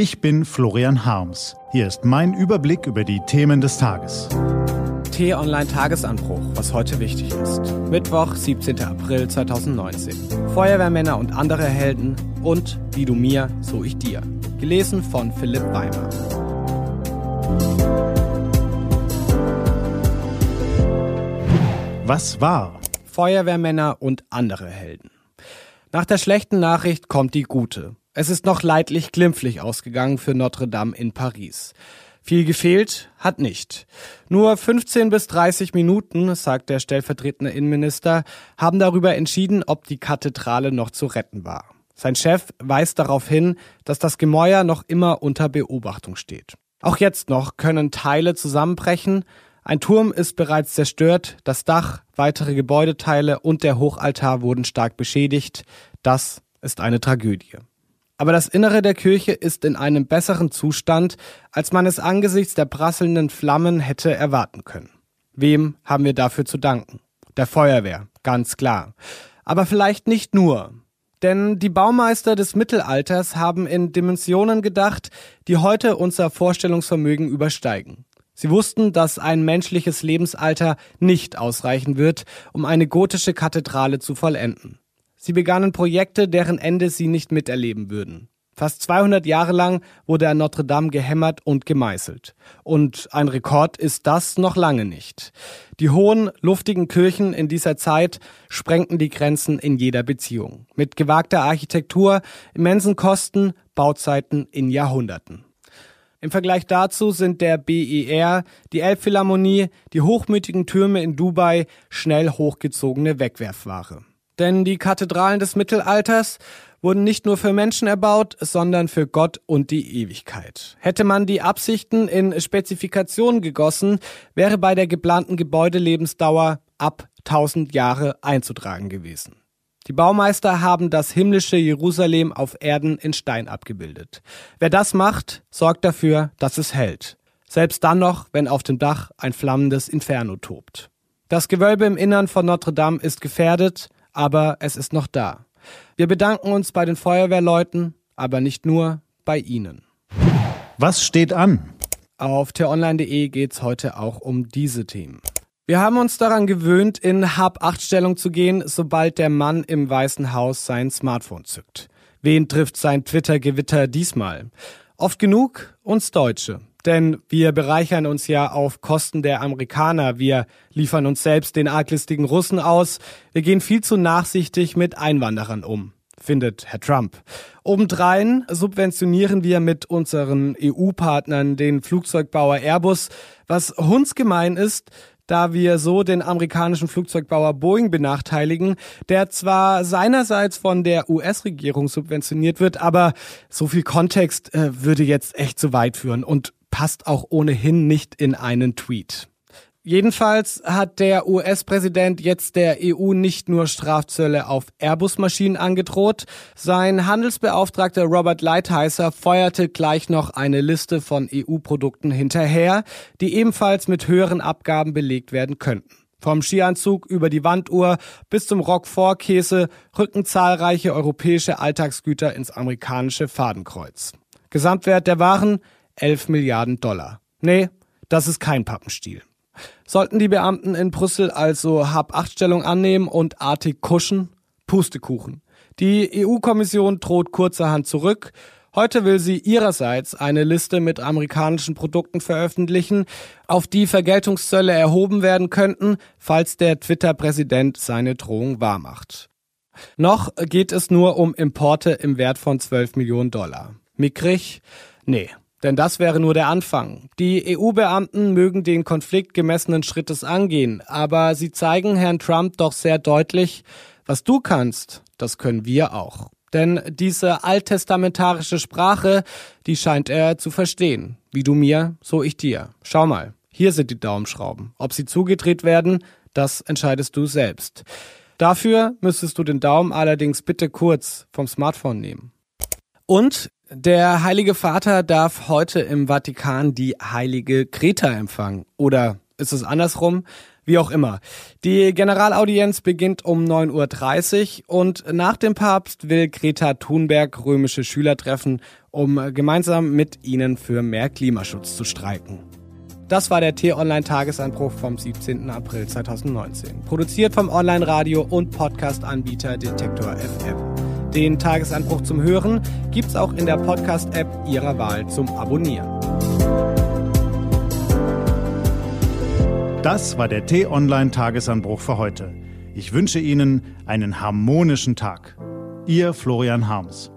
Ich bin Florian Harms. Hier ist mein Überblick über die Themen des Tages. T-Online Tagesanbruch, was heute wichtig ist. Mittwoch, 17. April 2019. Feuerwehrmänner und andere Helden und wie du mir, so ich dir. Gelesen von Philipp Weimer. Was war? Feuerwehrmänner und andere Helden. Nach der schlechten Nachricht kommt die gute. Es ist noch leidlich glimpflich ausgegangen für Notre Dame in Paris. Viel gefehlt hat nicht. Nur 15 bis 30 Minuten, sagt der stellvertretende Innenminister, haben darüber entschieden, ob die Kathedrale noch zu retten war. Sein Chef weist darauf hin, dass das Gemäuer noch immer unter Beobachtung steht. Auch jetzt noch können Teile zusammenbrechen. Ein Turm ist bereits zerstört, das Dach, weitere Gebäudeteile und der Hochaltar wurden stark beschädigt. Das ist eine Tragödie. Aber das Innere der Kirche ist in einem besseren Zustand, als man es angesichts der prasselnden Flammen hätte erwarten können. Wem haben wir dafür zu danken? Der Feuerwehr, ganz klar. Aber vielleicht nicht nur. Denn die Baumeister des Mittelalters haben in Dimensionen gedacht, die heute unser Vorstellungsvermögen übersteigen. Sie wussten, dass ein menschliches Lebensalter nicht ausreichen wird, um eine gotische Kathedrale zu vollenden. Sie begannen Projekte, deren Ende sie nicht miterleben würden. Fast 200 Jahre lang wurde an Notre Dame gehämmert und gemeißelt. Und ein Rekord ist das noch lange nicht. Die hohen, luftigen Kirchen in dieser Zeit sprengten die Grenzen in jeder Beziehung. Mit gewagter Architektur, immensen Kosten, Bauzeiten in Jahrhunderten. Im Vergleich dazu sind der BER, die Elbphilharmonie, die hochmütigen Türme in Dubai schnell hochgezogene Wegwerfware. Denn die Kathedralen des Mittelalters wurden nicht nur für Menschen erbaut, sondern für Gott und die Ewigkeit. Hätte man die Absichten in Spezifikationen gegossen, wäre bei der geplanten Gebäudelebensdauer ab 1000 Jahre einzutragen gewesen. Die Baumeister haben das himmlische Jerusalem auf Erden in Stein abgebildet. Wer das macht, sorgt dafür, dass es hält. Selbst dann noch, wenn auf dem Dach ein flammendes Inferno tobt. Das Gewölbe im Innern von Notre Dame ist gefährdet, aber es ist noch da. Wir bedanken uns bei den Feuerwehrleuten, aber nicht nur bei Ihnen. Was steht an? Auf t-online.de geht's heute auch um diese Themen. Wir haben uns daran gewöhnt, in Hab-8-Stellung zu gehen, sobald der Mann im Weißen Haus sein Smartphone zückt. Wen trifft sein Twitter-Gewitter diesmal? Oft genug uns Deutsche. Denn wir bereichern uns ja auf Kosten der Amerikaner. Wir liefern uns selbst den arglistigen Russen aus. Wir gehen viel zu nachsichtig mit Einwanderern um findet Herr Trump. Obendrein subventionieren wir mit unseren EU-Partnern den Flugzeugbauer Airbus, was hundsgemein ist, da wir so den amerikanischen Flugzeugbauer Boeing benachteiligen, der zwar seinerseits von der US-Regierung subventioniert wird, aber so viel Kontext äh, würde jetzt echt zu weit führen und passt auch ohnehin nicht in einen Tweet. Jedenfalls hat der US-Präsident jetzt der EU nicht nur Strafzölle auf Airbus-Maschinen angedroht, sein Handelsbeauftragter Robert Lighthizer feuerte gleich noch eine Liste von EU-Produkten hinterher, die ebenfalls mit höheren Abgaben belegt werden könnten. Vom Skianzug über die Wanduhr bis zum Roquefort-Käse rücken zahlreiche europäische Alltagsgüter ins amerikanische Fadenkreuz. Gesamtwert der Waren 11 Milliarden Dollar. Nee, das ist kein Pappenstiel. Sollten die Beamten in Brüssel also Hab-Acht-Stellung annehmen und artig kuschen? Pustekuchen. Die EU-Kommission droht kurzerhand zurück. Heute will sie ihrerseits eine Liste mit amerikanischen Produkten veröffentlichen, auf die Vergeltungszölle erhoben werden könnten, falls der Twitter-Präsident seine Drohung wahrmacht. Noch geht es nur um Importe im Wert von 12 Millionen Dollar. Mickrig? Nee. Denn das wäre nur der Anfang. Die EU-Beamten mögen den Konflikt gemessenen Schrittes angehen, aber sie zeigen Herrn Trump doch sehr deutlich, was du kannst, das können wir auch. Denn diese alttestamentarische Sprache, die scheint er zu verstehen. Wie du mir, so ich dir. Schau mal, hier sind die Daumenschrauben. Ob sie zugedreht werden, das entscheidest du selbst. Dafür müsstest du den Daumen allerdings bitte kurz vom Smartphone nehmen. Und der Heilige Vater darf heute im Vatikan die heilige Greta empfangen. Oder ist es andersrum? Wie auch immer. Die Generalaudienz beginnt um 9.30 Uhr und nach dem Papst will Greta Thunberg römische Schüler treffen, um gemeinsam mit ihnen für mehr Klimaschutz zu streiken. Das war der T-Online-Tagesanbruch vom 17. April 2019. Produziert vom Online-Radio- und Podcast-Anbieter Detektor FM. Den Tagesanbruch zum Hören gibt's auch in der Podcast-App Ihrer Wahl zum Abonnieren. Das war der T-Online-Tagesanbruch für heute. Ich wünsche Ihnen einen harmonischen Tag. Ihr Florian Harms.